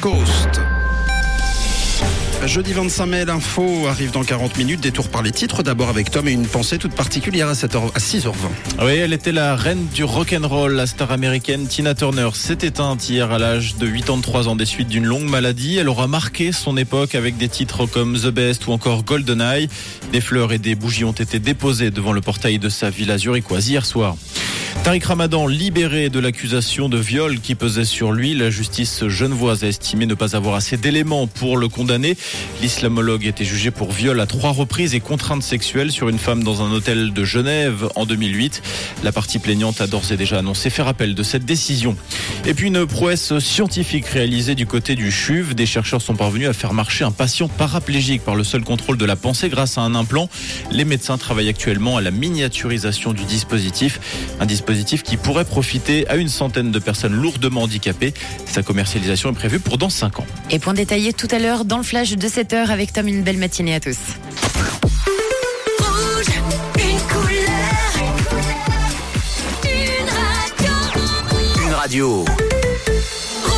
Coast. Jeudi 25 mai, l'info arrive dans 40 minutes. Détour par les titres. D'abord avec Tom et une pensée toute particulière à, 7h, à 6h20. Oui, elle était la reine du rock'n'roll. La star américaine Tina Turner s'est éteinte hier à l'âge de 83 ans des suites d'une longue maladie. Elle aura marqué son époque avec des titres comme The Best ou encore GoldenEye. Des fleurs et des bougies ont été déposées devant le portail de sa villa zurichoise hier soir. Tariq Ramadan libéré de l'accusation de viol qui pesait sur lui. La justice genevoise a estimé ne pas avoir assez d'éléments pour le condamner. L'islamologue était jugé pour viol à trois reprises et contrainte sexuelle sur une femme dans un hôtel de Genève en 2008. La partie plaignante a d'ores et déjà annoncé faire appel de cette décision. Et puis une prouesse scientifique réalisée du côté du CHUV. Des chercheurs sont parvenus à faire marcher un patient paraplégique par le seul contrôle de la pensée grâce à un implant. Les médecins travaillent actuellement à la miniaturisation du dispositif. Un dispositif qui pourrait profiter à une centaine de personnes lourdement handicapées. Sa commercialisation est prévue pour dans 5 ans. Et point détaillé tout à l'heure dans le flash de 7h avec Tom. Une belle matinée à tous. Rouge, une couleur, une radio. Une radio.